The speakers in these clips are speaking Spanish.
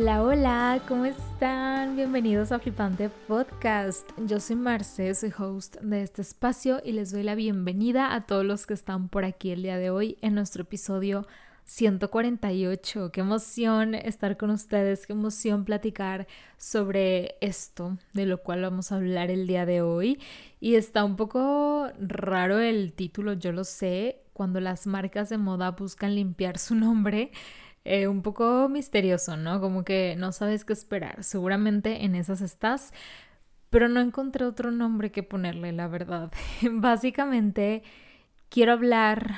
Hola, hola, ¿cómo están? Bienvenidos a Flipante Podcast. Yo soy Marce, soy host de este espacio y les doy la bienvenida a todos los que están por aquí el día de hoy en nuestro episodio 148. Qué emoción estar con ustedes, qué emoción platicar sobre esto de lo cual vamos a hablar el día de hoy. Y está un poco raro el título, yo lo sé, cuando las marcas de moda buscan limpiar su nombre. Eh, un poco misterioso, ¿no? Como que no sabes qué esperar. Seguramente en esas estás, pero no encontré otro nombre que ponerle, la verdad. Básicamente, quiero hablar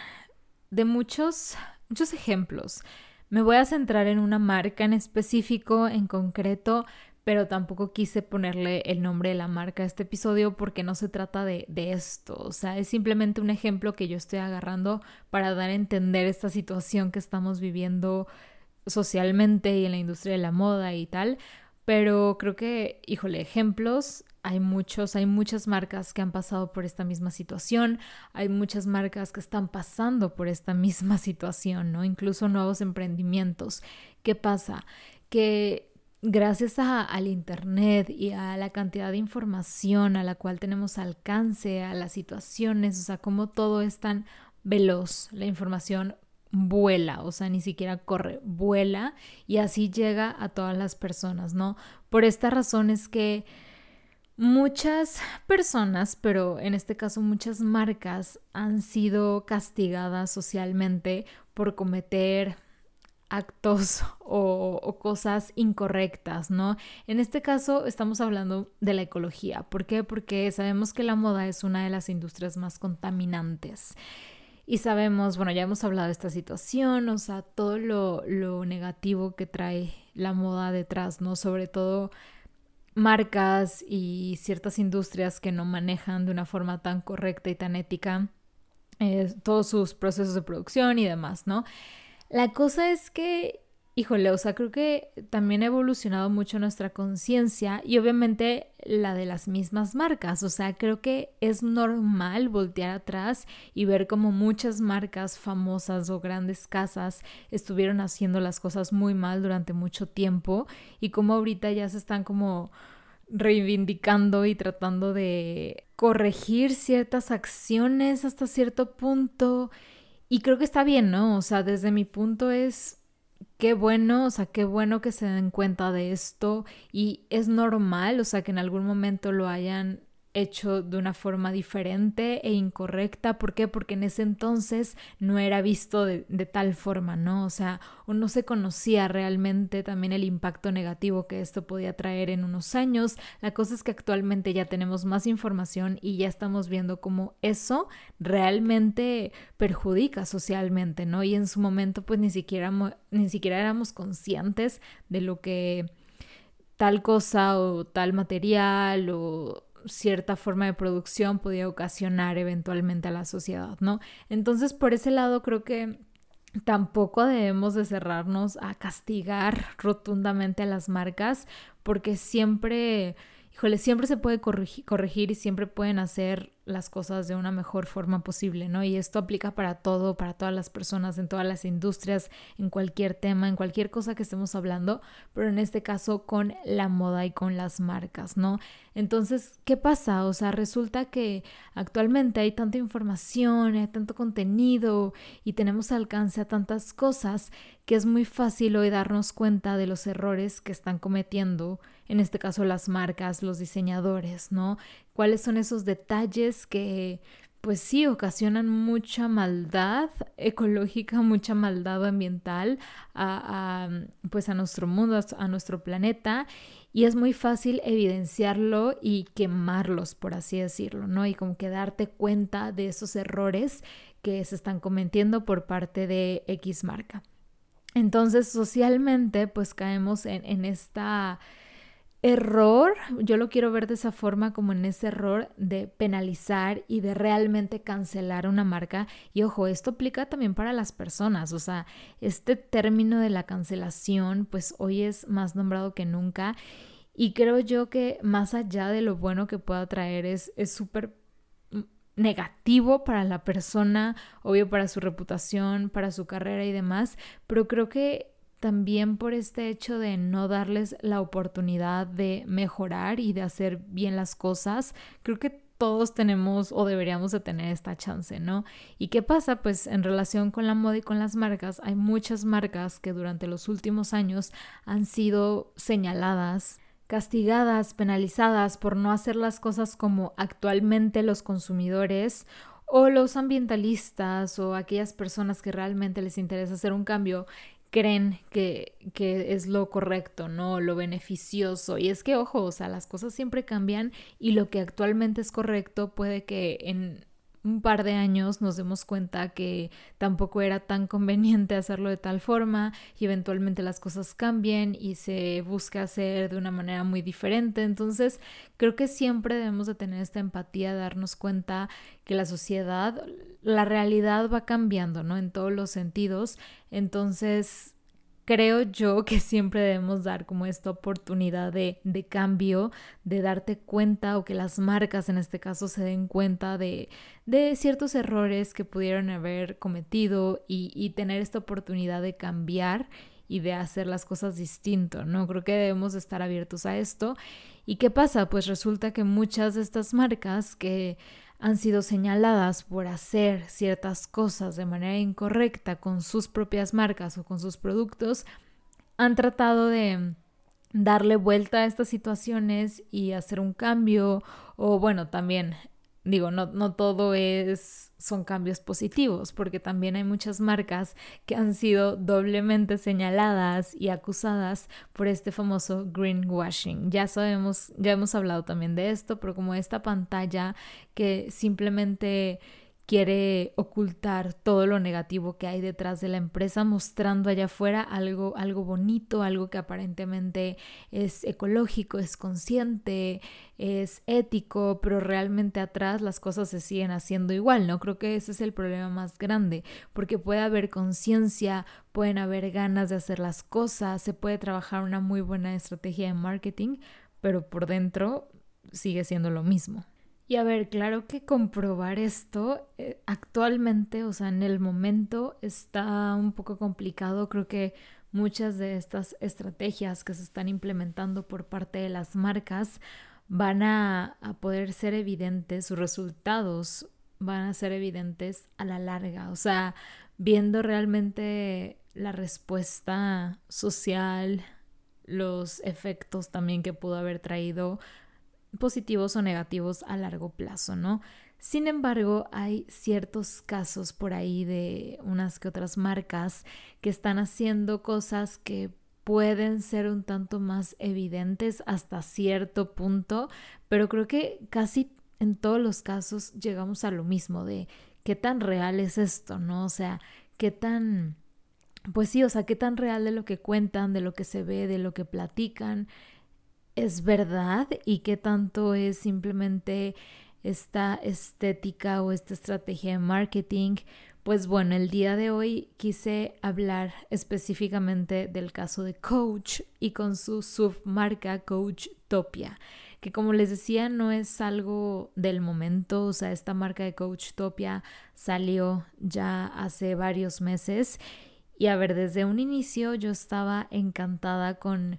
de muchos, muchos ejemplos. Me voy a centrar en una marca en específico, en concreto, pero tampoco quise ponerle el nombre de la marca a este episodio porque no se trata de, de, esto, o sea, es simplemente un ejemplo que yo estoy agarrando para dar a entender esta situación que estamos viviendo socialmente y en la industria de la moda y tal, pero creo que, híjole, ejemplos hay muchos, hay muchas marcas que han pasado por esta misma situación, hay muchas marcas que están pasando por esta misma situación, ¿no? Incluso nuevos emprendimientos. ¿Qué pasa? Que gracias al Internet y a la cantidad de información a la cual tenemos alcance, a las situaciones, o sea, como todo es tan veloz, la información vuela, o sea, ni siquiera corre, vuela y así llega a todas las personas, ¿no? Por esta razón es que muchas personas, pero en este caso muchas marcas, han sido castigadas socialmente por cometer actos o, cosas incorrectas, ¿no? En este caso estamos hablando de la ecología. ¿Por qué? Porque sabemos que la moda es una de las industrias más contaminantes. Y sabemos, bueno, ya hemos hablado de esta situación, o sea, todo lo, lo negativo que trae la moda detrás, ¿no? Sobre todo marcas y ciertas industrias que no manejan de una forma tan correcta y tan ética eh, todos sus procesos de producción y demás, ¿no? La cosa es que, híjole, o sea, creo que también ha evolucionado mucho nuestra conciencia y obviamente la de las mismas marcas. O sea, creo que es normal voltear atrás y ver como muchas marcas famosas o grandes casas estuvieron haciendo las cosas muy mal durante mucho tiempo y como ahorita ya se están como reivindicando y tratando de corregir ciertas acciones hasta cierto punto y creo que está bien, ¿no? O sea, desde mi punto es qué bueno, o sea, qué bueno que se den cuenta de esto y es normal, o sea, que en algún momento lo hayan hecho de una forma diferente e incorrecta. ¿Por qué? Porque en ese entonces no era visto de, tal forma, ¿no? O sea, no se conocía realmente también el impacto negativo que esto podía traer en unos años. La cosa es que actualmente ya tenemos más información y ya estamos viendo cómo eso realmente perjudica socialmente, ¿no? Y en su momento pues ni siquiera, ni siquiera éramos conscientes de lo que tal cosa o tal material o cierta forma de producción podía ocasionar eventualmente a la sociedad, ¿no? Entonces, por ese lado creo que tampoco debemos de cerrarnos a castigar rotundamente a las marcas porque siempre híjole, siempre se puede corregir, y siempre pueden hacer las cosas de una mejor forma posible, ¿no? Y esto aplica para todo, para todas las personas, en todas las industrias, en cualquier tema, en cualquier cosa que estemos hablando, pero en este caso con la moda y con las marcas, ¿no? Entonces, ¿qué pasa? O sea, resulta que actualmente hay tanta información, hay tanto contenido y tenemos alcance a tantas cosas que es muy fácil hoy darnos cuenta de los errores que están cometiendo en este caso las marcas, los diseñadores, ¿no? ¿Cuáles son esos detalles que pues sí, ocasionan mucha maldad ecológica, mucha maldad ambiental a, pues a nuestro mundo, a nuestro planeta y es muy fácil evidenciarlo y quemarlos, por así decirlo, ¿no? Y como que darte cuenta de esos errores que se están cometiendo por parte de X marca. Entonces, socialmente, pues caemos en, en esta error, yo lo quiero ver de esa forma como en ese error de penalizar y de realmente cancelar una marca. Y ojo, esto aplica también para las personas, o sea, este término de la cancelación pues hoy es más nombrado que nunca y creo yo que más allá de lo bueno que pueda traer es súper negativo para la persona, obvio para su reputación, para su carrera y demás, pero creo que también por este hecho de no darles la oportunidad de mejorar y de hacer bien las cosas. Creo que todos tenemos o deberíamos de tener esta chance, ¿no? ¿Y qué pasa? Pues en relación con la moda y con las marcas, hay muchas marcas que durante los últimos años han sido señaladas castigadas, penalizadas por no hacer las cosas como actualmente los consumidores o los ambientalistas o aquellas personas que realmente les interesa hacer un cambio creen que, que, es lo correcto, ¿no? Lo beneficioso. Y es que, ojo, o sea, las cosas siempre cambian y lo que actualmente es correcto puede que en un par de años nos demos cuenta que tampoco era tan conveniente hacerlo de tal forma y eventualmente las cosas cambien y se busque hacer de una manera muy diferente. Entonces, creo que siempre debemos de tener esta empatía, darnos cuenta que la sociedad, la realidad va cambiando, ¿no? En todos los sentidos. Entonces, creo yo que siempre debemos dar como esta oportunidad de, de, cambio, de darte cuenta o que las marcas en este caso se den cuenta de, de ciertos errores que pudieron haber cometido y, y, tener esta oportunidad de cambiar y de hacer las cosas distinto, ¿no? Creo que debemos estar abiertos a esto. ¿Y qué pasa? Pues resulta que muchas de estas marcas que han sido señaladas por hacer ciertas cosas de manera incorrecta con sus propias marcas o con sus productos, han tratado de darle vuelta a estas situaciones y hacer un cambio o bueno, también digo, no, no todo es, son cambios positivos, porque también hay muchas marcas que han sido doblemente señaladas y acusadas por este famoso greenwashing. Ya sabemos, ya hemos hablado también de esto, pero como esta pantalla que simplemente quiere ocultar todo lo negativo que hay detrás de la empresa, mostrando allá afuera algo, algo bonito, algo que aparentemente es ecológico, es consciente, es ético, pero realmente atrás las cosas se siguen haciendo igual, ¿no? Creo que ese es el problema más grande, porque puede haber conciencia, pueden haber ganas de hacer las cosas, se puede trabajar una muy buena estrategia de marketing, pero por dentro sigue siendo lo mismo. Y a ver, claro que comprobar esto eh, actualmente, o sea, en el momento está un poco complicado. Creo que muchas de estas estrategias que se están implementando por parte de las marcas van a, a poder ser evidentes, sus resultados van a ser evidentes a la larga. O sea, viendo realmente la respuesta social, los efectos también que pudo haber traído positivos o negativos a largo plazo, ¿no? Sin embargo, hay ciertos casos por ahí de unas que otras marcas que están haciendo cosas que pueden ser un tanto más evidentes hasta cierto punto, pero creo que casi en todos los casos llegamos a lo mismo de qué tan real es esto, ¿no? O sea, qué tan, pues sí, o sea, qué tan real de lo que cuentan, de lo que se ve, de lo que platican, es verdad y qué tanto es simplemente esta estética o esta estrategia de marketing. Pues bueno, el día de hoy quise hablar específicamente del caso de Coach y con su submarca Coach Topia, que como les decía no es algo del momento, o sea, esta marca de Coach Topia salió ya hace varios meses y a ver, desde un inicio yo estaba encantada con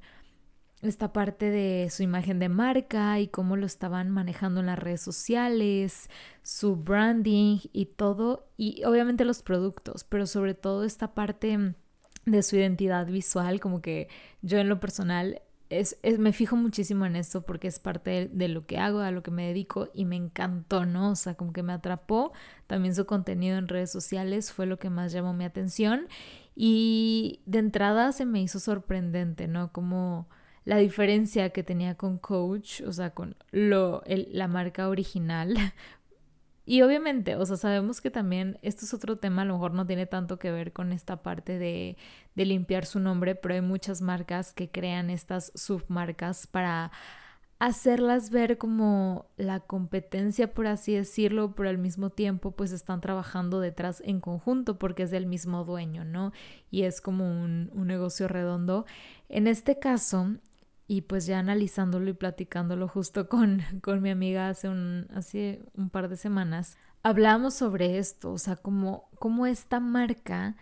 esta parte de su imagen de marca y cómo lo estaban manejando en las redes sociales, su branding y todo, y obviamente los productos, pero sobre todo esta parte de su identidad visual, como que yo en lo personal es, me fijo muchísimo en esto porque es parte de, de, lo que hago, a lo que me dedico y me encantó, ¿no? O sea, como que me atrapó. También su contenido en redes sociales fue lo que más llamó mi atención y de entrada se me hizo sorprendente, ¿no? Como la diferencia que tenía con Coach, o sea, con lo, la marca original. Y obviamente, o sea, sabemos que también esto es otro tema, a lo mejor no tiene tanto que ver con esta parte de, de limpiar su nombre, pero hay muchas marcas que crean estas submarcas para hacerlas ver como la competencia, por así decirlo, pero al mismo tiempo pues están trabajando detrás en conjunto porque es del mismo dueño, ¿no? Y es como un, un negocio redondo. En este caso, y pues ya analizándolo y platicándolo justo con, con mi amiga hace un, hace un par de semanas, hablamos sobre esto, o sea, como, como esta marca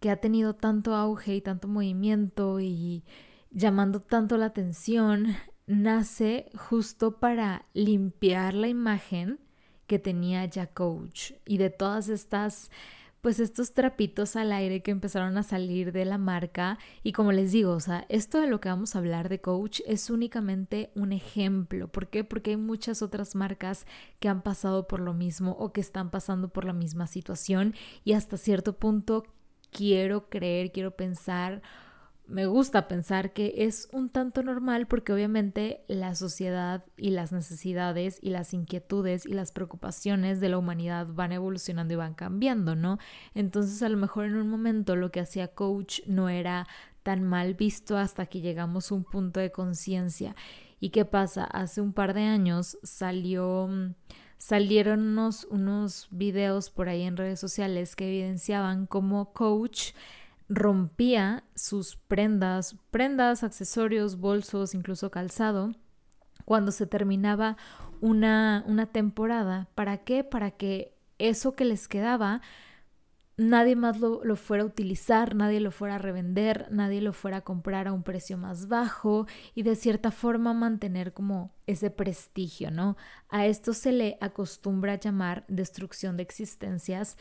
que ha tenido tanto auge y tanto movimiento y llamando tanto la atención, nace justo para limpiar la imagen que tenía ya Coach y de todas estas pues estos trapitos al aire que empezaron a salir de la marca y como les digo, o sea, esto de lo que vamos a hablar de coach es únicamente un ejemplo. ¿Por qué? Porque hay muchas otras marcas que han pasado por lo mismo o que están pasando por la misma situación y hasta cierto punto quiero creer, quiero pensar me gusta pensar que es un tanto normal porque obviamente la sociedad y las necesidades y las inquietudes y las preocupaciones de la humanidad van evolucionando y van cambiando, ¿no? Entonces a lo mejor en un momento lo que hacía coach no era tan mal visto hasta que llegamos a un punto de conciencia. ¿Y qué pasa? Hace un par de años salió salieron unos, unos videos por ahí en redes sociales que evidenciaban cómo coach rompía sus prendas, prendas, accesorios, bolsos, incluso calzado, cuando se terminaba una, una temporada. ¿Para qué? Para que eso que les quedaba nadie más lo, lo, fuera a utilizar, nadie lo fuera a revender, nadie lo fuera a comprar a un precio más bajo y de cierta forma mantener como ese prestigio, ¿no? A esto se le acostumbra llamar destrucción de existencias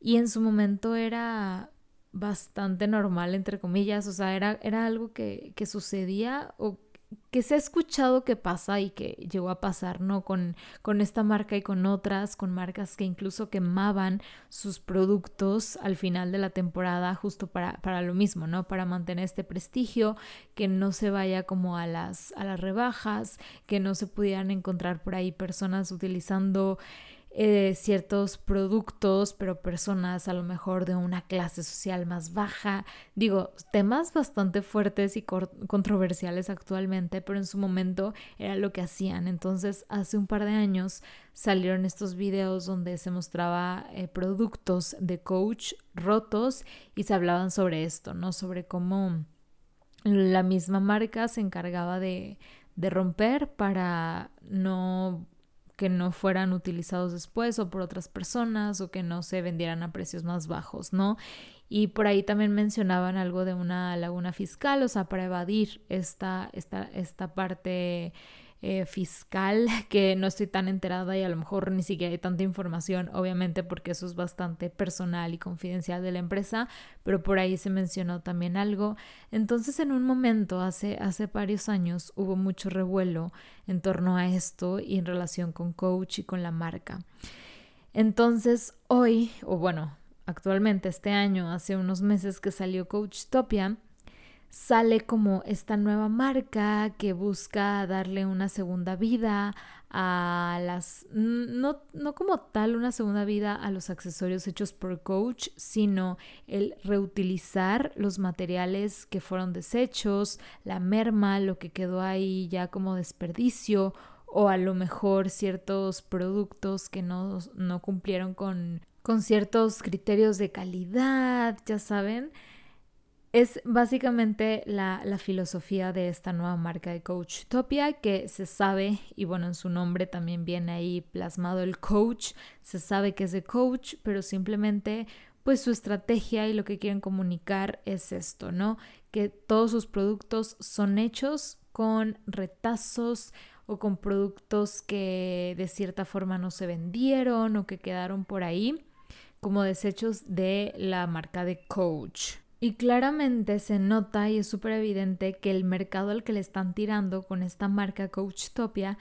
y en su momento era bastante normal, entre comillas, o sea, era, era algo que, que sucedía o que se ha escuchado que pasa y que llegó a pasar, ¿no? Con, con esta marca y con otras, con marcas que incluso quemaban sus productos al final de la temporada justo para, para lo mismo, ¿no? Para mantener este prestigio, que no se vaya como a las, a las rebajas, que no se pudieran encontrar por ahí personas utilizando eh, ciertos productos, pero personas a lo mejor de una clase social más baja. Digo, temas bastante fuertes y controversiales actualmente, pero en su momento era lo que hacían. Entonces, hace un par de años salieron estos videos donde se mostraba eh, productos de coach rotos y se hablaban sobre esto, ¿no? Sobre cómo la misma marca se encargaba de, de romper para no que no fueran utilizados después o por otras personas o que no se vendieran a precios más bajos, ¿no? Y por ahí también mencionaban algo de una laguna fiscal, o sea, para evadir esta, esta, esta parte eh, fiscal que no estoy tan enterada y a lo mejor ni siquiera hay tanta información, obviamente porque eso es bastante personal y confidencial de la empresa, pero por ahí se mencionó también algo. Entonces en un momento, hace, hace varios años, hubo mucho revuelo en torno a esto y en relación con coach y con la marca. Entonces hoy, o bueno, actualmente este año, hace unos meses que salió Coach Topia, sale como esta nueva marca que busca darle una segunda vida a las, no, no, como tal una segunda vida a los accesorios hechos por coach, sino el reutilizar los materiales que fueron desechos, la merma, lo que quedó ahí ya como desperdicio o a lo mejor ciertos productos que no, no cumplieron con, con ciertos criterios de calidad, ya saben. Es básicamente la, filosofía de esta nueva marca de Coach Topia que se sabe, y bueno, en su nombre también viene ahí plasmado el coach, se sabe que es de coach, pero simplemente pues su estrategia y lo que quieren comunicar es esto, ¿no? Que todos sus productos son hechos con retazos o con productos que de cierta forma no se vendieron o que quedaron por ahí como desechos de la marca de Coach. Y claramente se nota y es súper evidente que el mercado al que le están tirando con esta marca Coachtopia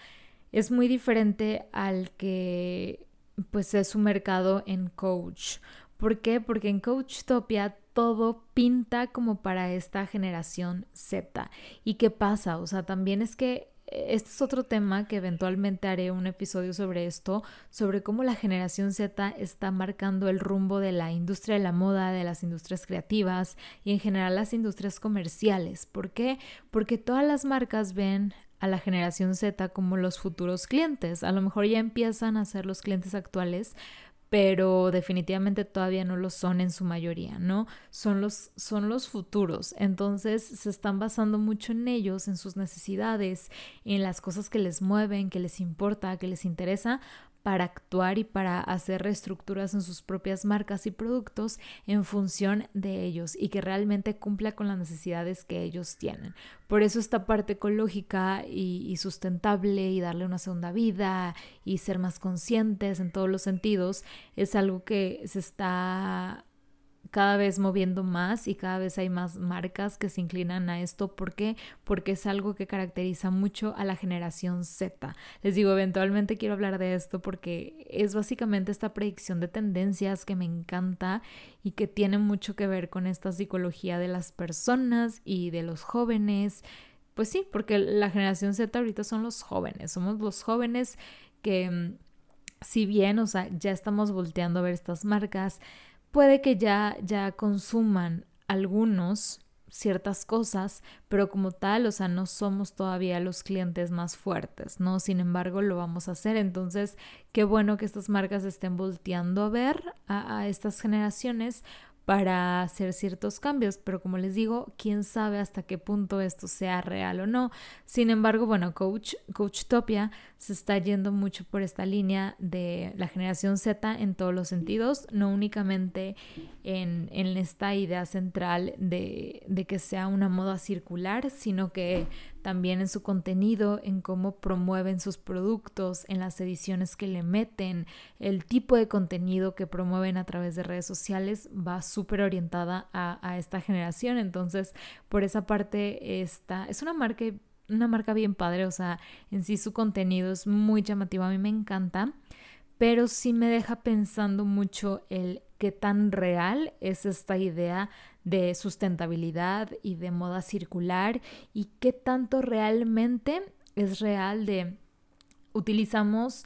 es muy diferente al que pues es su mercado en Coach. ¿Por qué? Porque en Coachtopia todo pinta como para esta generación Z. ¿Y qué pasa? O sea, también es que este es otro tema que eventualmente haré un episodio sobre esto, sobre cómo la generación Z está marcando el rumbo de la industria de la moda, de las industrias creativas y en general las industrias comerciales. ¿Por qué? Porque todas las marcas ven a la generación Z como los futuros clientes. A lo mejor ya empiezan a ser los clientes actuales, pero definitivamente todavía no lo son en su mayoría, ¿no? Son los, son los futuros. Entonces se están basando mucho en ellos, en sus necesidades, en las cosas que les mueven, que les importa, que les interesa, para actuar y para hacer reestructuras en sus propias marcas y productos en función de ellos y que realmente cumpla con las necesidades que ellos tienen. Por eso esta parte ecológica y, y sustentable y darle una segunda vida y ser más conscientes en todos los sentidos es algo que se está cada vez moviendo más y cada vez hay más marcas que se inclinan a esto. ¿Por qué? Porque es algo que caracteriza mucho a la generación Z. Les digo, eventualmente quiero hablar de esto porque es básicamente esta predicción de tendencias que me encanta y que tiene mucho que ver con esta psicología de las personas y de los jóvenes. Pues sí, porque la generación Z ahorita son los jóvenes, somos los jóvenes que mm, si bien, o sea, ya estamos volteando a ver estas marcas, puede que ya, ya consuman algunos ciertas cosas, pero como tal, o sea, no somos todavía los clientes más fuertes, ¿no? Sin embargo, lo vamos a hacer. Entonces, qué bueno que estas marcas estén volteando a ver a, a estas generaciones para hacer ciertos cambios, pero como les digo, quién sabe hasta qué punto esto sea real o no. Sin embargo, bueno, Coach, Coachtopia se está yendo mucho por esta línea de la generación Z en todos los sentidos, no únicamente en, en esta idea central de, de que sea una moda circular, sino que también en su contenido, en cómo promueven sus productos, en las ediciones que le meten, el tipo de contenido que promueven a través de redes sociales va súper orientada a, esta generación. Entonces, por esa parte, esta es una marca, una marca bien padre, o sea, en sí su contenido es muy llamativo, a mí me encanta, pero sí me deja pensando mucho el qué tan real es esta idea de sustentabilidad y de moda circular y qué tanto realmente es real de utilizamos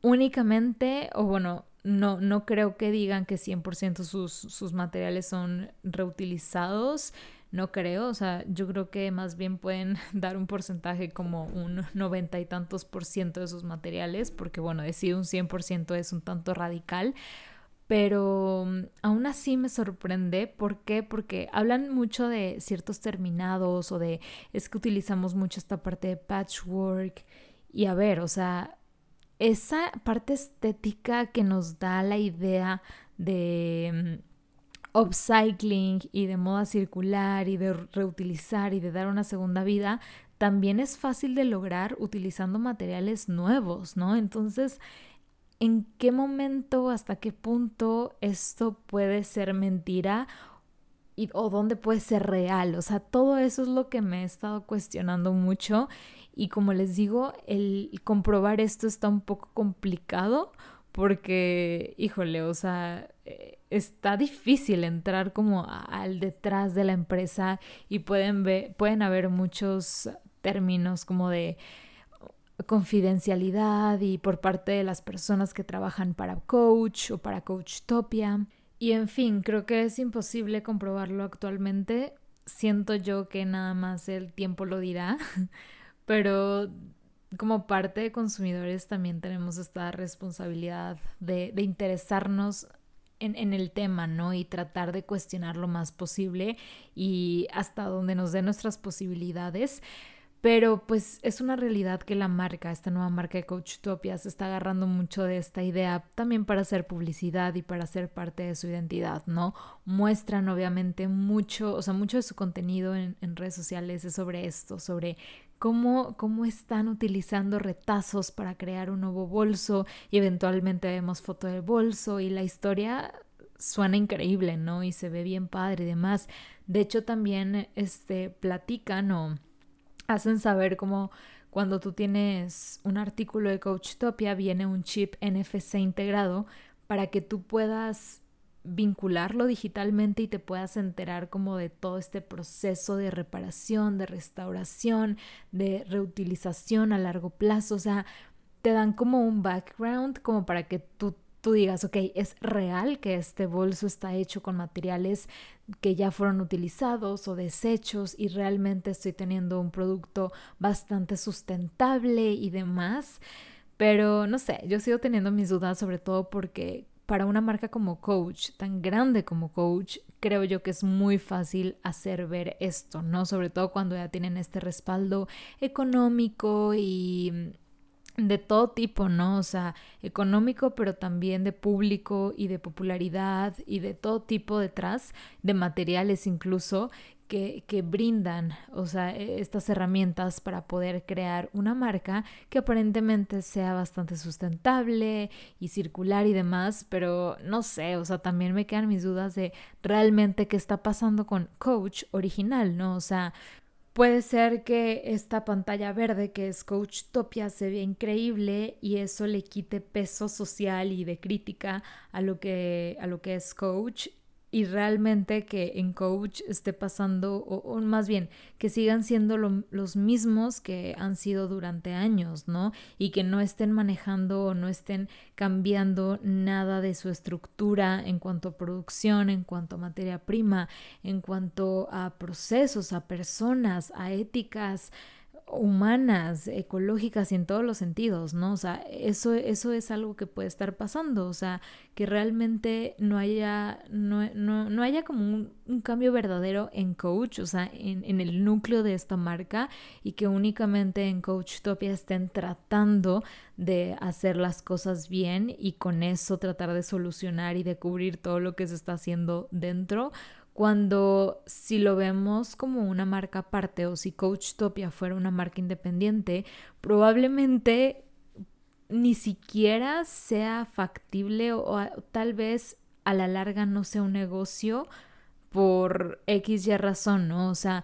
únicamente o bueno no, no creo que digan que 100% sus, sus materiales son reutilizados, no creo, o sea, yo creo que más bien pueden dar un porcentaje como un 90 y tantos por ciento de sus materiales, porque bueno, decir un 100% es un tanto radical, pero mm, aún así me sorprende. ¿Por qué? Porque hablan mucho de ciertos terminados o de es que utilizamos mucho esta parte de patchwork. Y a ver, o sea, esa parte estética que nos da la idea de mm, upcycling y de moda circular y de reutilizar y de dar una segunda vida, también es fácil de lograr utilizando materiales nuevos, ¿no? Entonces, en qué momento, hasta qué punto esto puede ser mentira y, o dónde puede ser real. O sea, todo eso es lo que me he estado cuestionando mucho y como les digo, el comprobar esto está un poco complicado porque, híjole, o sea, eh, está difícil entrar como al detrás de la empresa y pueden ver, pueden haber muchos términos como de confidencialidad y por parte de las personas que trabajan para Coach o para Coachtopia. Y en fin, creo que es imposible comprobarlo actualmente. Siento yo que nada más el tiempo lo dirá, pero como parte de consumidores también tenemos esta responsabilidad de, de interesarnos en, en, el tema, ¿no? Y tratar de cuestionar lo más posible y hasta donde nos dé nuestras posibilidades. Pero pues es una realidad que la marca, esta nueva marca de Coachtopia, se está agarrando mucho de esta idea también para hacer publicidad y para ser parte de su identidad, ¿no? Muestran obviamente mucho, o sea, mucho de su contenido en, en redes sociales es sobre esto, sobre Cómo, cómo, están utilizando retazos para crear un nuevo bolso y eventualmente vemos foto del bolso y la historia suena increíble, ¿no? Y se ve bien padre y demás. De hecho, también este, platican o hacen saber cómo cuando tú tienes un artículo de Coachtopia viene un chip NFC integrado para que tú puedas vincularlo digitalmente y te puedas enterar como de todo este proceso de reparación, de restauración, de reutilización a largo plazo, o sea, te dan como un background como para que tú tú digas, ok, es real que este bolso está hecho con materiales que ya fueron utilizados o desechos y realmente estoy teniendo un producto bastante sustentable y demás. Pero no sé, yo sigo teniendo mis dudas sobre todo porque para una marca como Coach, tan grande como Coach, creo yo que es muy fácil hacer ver esto, ¿no? Sobre todo cuando ya tienen este respaldo económico y de todo tipo, ¿no? O sea, económico, pero también de público y de popularidad y de todo tipo detrás, de materiales incluso, que, brindan, o sea, e, estas herramientas para poder crear una marca que aparentemente sea bastante sustentable y circular y demás, pero no sé, o sea, también me quedan mis dudas de realmente qué está pasando con Coach original, ¿no? O sea, Puede ser que esta pantalla verde que es Coach Topia se vea increíble y eso le quite peso social y de crítica a lo que, a lo que es Coach y realmente que en coach esté pasando, o, más bien, que sigan siendo los mismos que han sido durante años, ¿no? Y que no estén manejando o no estén cambiando nada de su estructura en cuanto a producción, en cuanto a materia prima, en cuanto a procesos, a personas, a éticas, humanas, ecológicas y en todos los sentidos, ¿no? O sea, eso, eso es algo que puede estar pasando, o sea, que realmente no haya, no, no, no haya como un, un, cambio verdadero en Coach, o sea, en, en, el núcleo de esta marca y que únicamente en Coach Topia estén tratando de hacer las cosas bien y con eso tratar de solucionar y de cubrir todo lo que se está haciendo dentro cuando si lo vemos como una marca aparte o si Coachtopia fuera una marca independiente, probablemente ni siquiera sea factible o, tal vez a la larga no sea un negocio por X y razón, ¿no? O sea,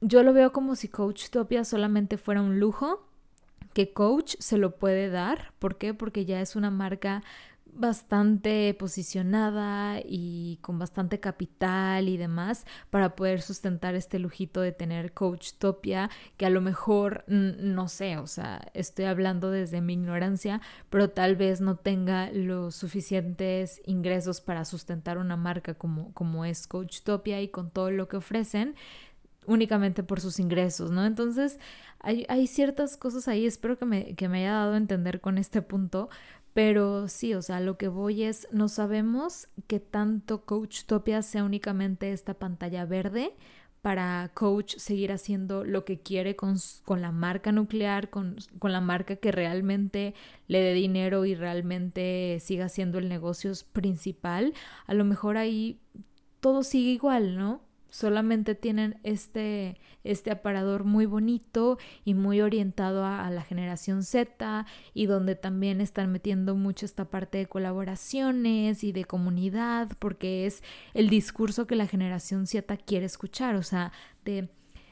yo lo veo como si Coachtopia solamente fuera un lujo que Coach se lo puede dar. ¿Por qué? Porque ya es una marca bastante posicionada y con bastante capital y demás para poder sustentar este lujito de tener Coach Topia que a lo mejor no sé, o sea, estoy hablando desde mi ignorancia, pero tal vez no tenga los suficientes ingresos para sustentar una marca como, como es Coach Topia y con todo lo que ofrecen únicamente por sus ingresos, ¿no? Entonces, hay, hay ciertas cosas ahí, espero que me, que me haya dado a entender con este punto, pero sí, o sea, lo que voy es, no sabemos que tanto Coach Topia sea únicamente esta pantalla verde para Coach seguir haciendo lo que quiere con, con la marca nuclear, con, con, la marca que realmente le dé dinero y realmente siga siendo el negocio principal. A lo mejor ahí todo sigue igual, ¿no? Solamente tienen este, este aparador muy bonito y muy orientado a, la generación Z y donde también están metiendo mucho esta parte de colaboraciones y de comunidad porque es el discurso que la generación Z quiere escuchar, o sea, de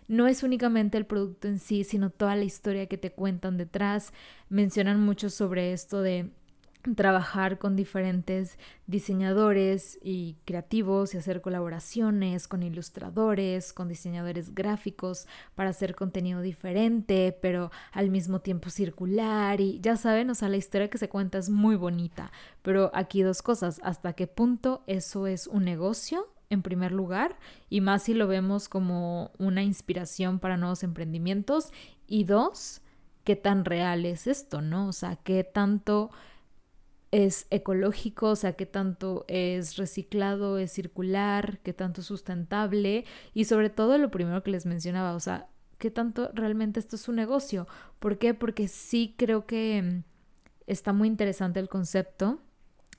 no es únicamente el producto en sí, sino toda la historia que te cuentan detrás. Mencionan mucho sobre esto de trabajar con diferentes diseñadores y creativos y hacer colaboraciones con ilustradores, con diseñadores gráficos para hacer contenido diferente, pero al mismo tiempo circular y ya saben, o sea, la historia que se cuenta es muy bonita, pero aquí dos cosas, hasta qué punto eso es un negocio en primer lugar y más si lo vemos como una inspiración para nuevos emprendimientos y dos, qué tan real es esto, ¿no? O sea, qué tanto es ecológico, o sea, qué tanto es reciclado, es circular, qué tanto es sustentable y sobre todo lo primero que les mencionaba, o sea, qué tanto realmente esto es un negocio. ¿Por qué? Porque sí creo que mm, está muy interesante el concepto,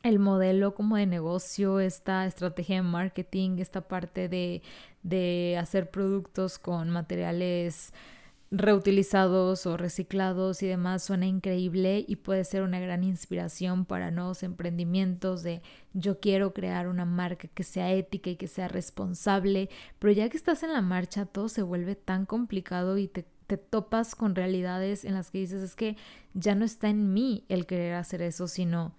el modelo como de negocio, esta estrategia de marketing, esta parte de, de hacer productos con materiales reutilizados o reciclados y demás suena increíble y puede ser una gran inspiración para nuevos emprendimientos de yo quiero crear una marca que sea ética y que sea responsable, pero ya que estás en la marcha todo se vuelve tan complicado y te, te topas con realidades en las que dices es que ya no está en mí el querer hacer eso, sino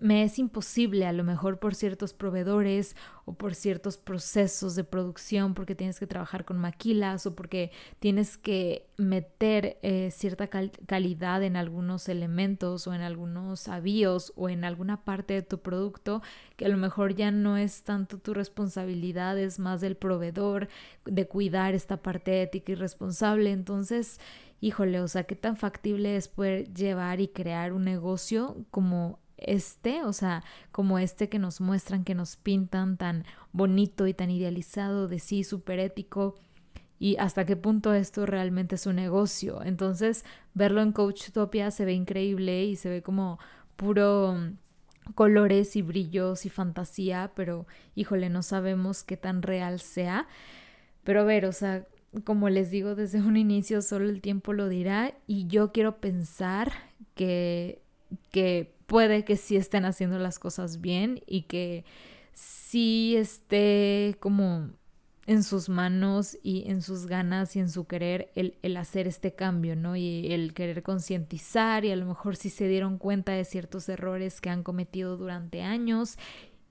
me es imposible a lo mejor por ciertos proveedores o por ciertos procesos de producción porque tienes que trabajar con maquilas o porque tienes que meter eh, cierta calidad en algunos elementos o en algunos avíos o en alguna parte de tu producto que a lo mejor ya no es tanto tu responsabilidad, es más del proveedor de cuidar esta parte ética y responsable. Entonces, híjole, o sea, qué tan factible es poder llevar y crear un negocio como este, o sea, como este que nos muestran, que nos pintan tan bonito y tan idealizado de sí, súper ético y hasta qué punto esto realmente es un negocio. Entonces, verlo en Coachtopia se ve increíble y se ve como puro colores y brillos y fantasía, pero híjole, no sabemos qué tan real sea. Pero a ver, o sea, como les digo desde un inicio, solo el tiempo lo dirá y yo quiero pensar que, que puede que sí estén haciendo las cosas bien y que sí esté como en sus manos y en sus ganas y en su querer el, hacer este cambio, ¿no? Y el querer concientizar y a lo mejor si se dieron cuenta de ciertos errores que han cometido durante años.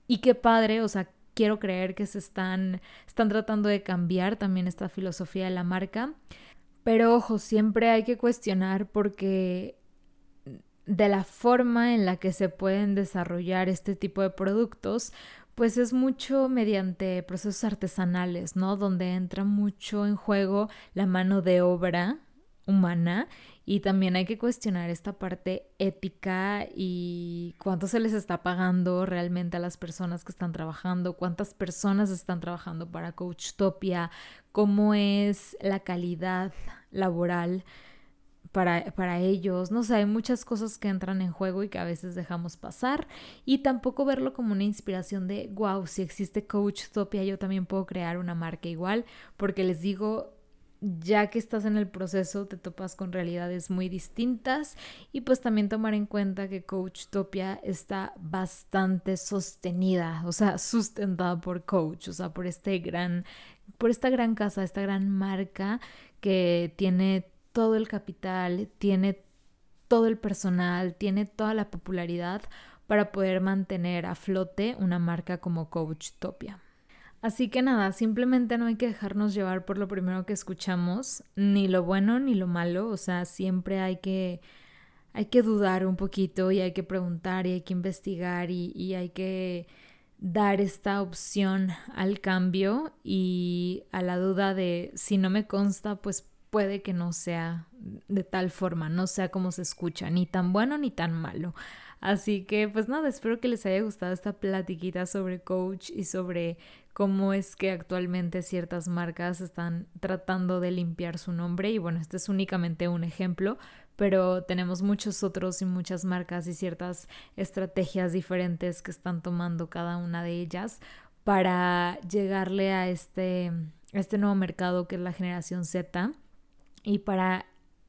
Y qué padre, o sea, quiero creer que se están, están tratando de cambiar también esta filosofía de la marca. Pero ojo, siempre hay que cuestionar porque de la forma en la que se pueden desarrollar este tipo de productos, pues es mucho mediante procesos artesanales, ¿no? Donde entra mucho en juego la mano de obra humana y también hay que cuestionar esta parte ética y cuánto se les está pagando realmente a las personas que están trabajando, cuántas personas están trabajando para Coachtopia, cómo es la calidad laboral para, ellos. No sé, hay muchas cosas que entran en juego y que a veces dejamos pasar. Y tampoco verlo como una inspiración de, wow, si existe Coach Topia, yo también puedo crear una marca igual. Porque les digo, ya que estás en el proceso te topas con realidades muy distintas y pues también tomar en cuenta que Coach Topia está bastante sostenida, o sea, sustentada por Coach, o sea, por este gran por esta gran casa, esta gran marca que tiene todo el capital, tiene todo el personal, tiene toda la popularidad para poder mantener a flote una marca como Coach Topia. Así que nada, simplemente no hay que dejarnos llevar por lo primero que escuchamos, ni lo bueno ni lo malo, o sea, siempre hay que hay que dudar un poquito y hay que preguntar y hay que investigar y, y hay que dar esta opción al cambio y a la duda de si no me consta, pues puede que no sea de tal forma, no sea como se escucha, ni tan bueno ni tan malo. Así que pues nada, espero que les haya gustado esta platiquita sobre coach y sobre cómo es que actualmente ciertas marcas están tratando de limpiar su nombre y bueno, este es únicamente un ejemplo, pero tenemos muchos otros y muchas marcas y ciertas estrategias diferentes que están tomando cada una de ellas para llegarle a este, este nuevo mercado que es la generación Z y para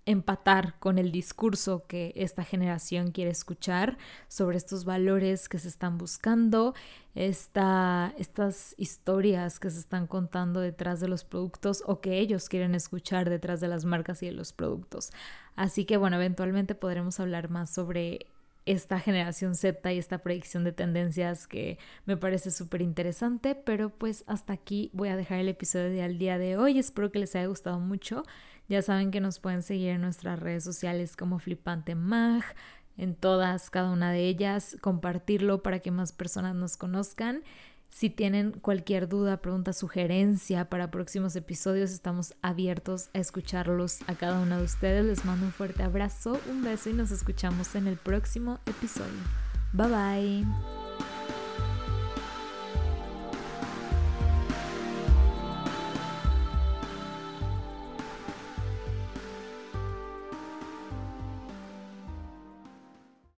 empatar con el discurso que esta generación quiere escuchar sobre estos valores que se están buscando, esta, estas historias que se están contando detrás de los productos o que ellos quieren escuchar detrás de las marcas y de los productos. Así que bueno, eventualmente podremos hablar más sobre esta generación Z y esta predicción de tendencias que me parece súper interesante, pero pues hasta aquí voy a dejar el episodio del día de hoy. Espero que les haya gustado mucho. Ya saben que nos pueden seguir en nuestras redes sociales como Flipante Mag, en todas, cada una de ellas, compartirlo para que más personas nos conozcan. Si tienen cualquier duda, pregunta, sugerencia para próximos episodios, estamos abiertos a escucharlos a cada uno de ustedes. Les mando un fuerte abrazo, un beso y nos escuchamos en el próximo episodio. Bye bye.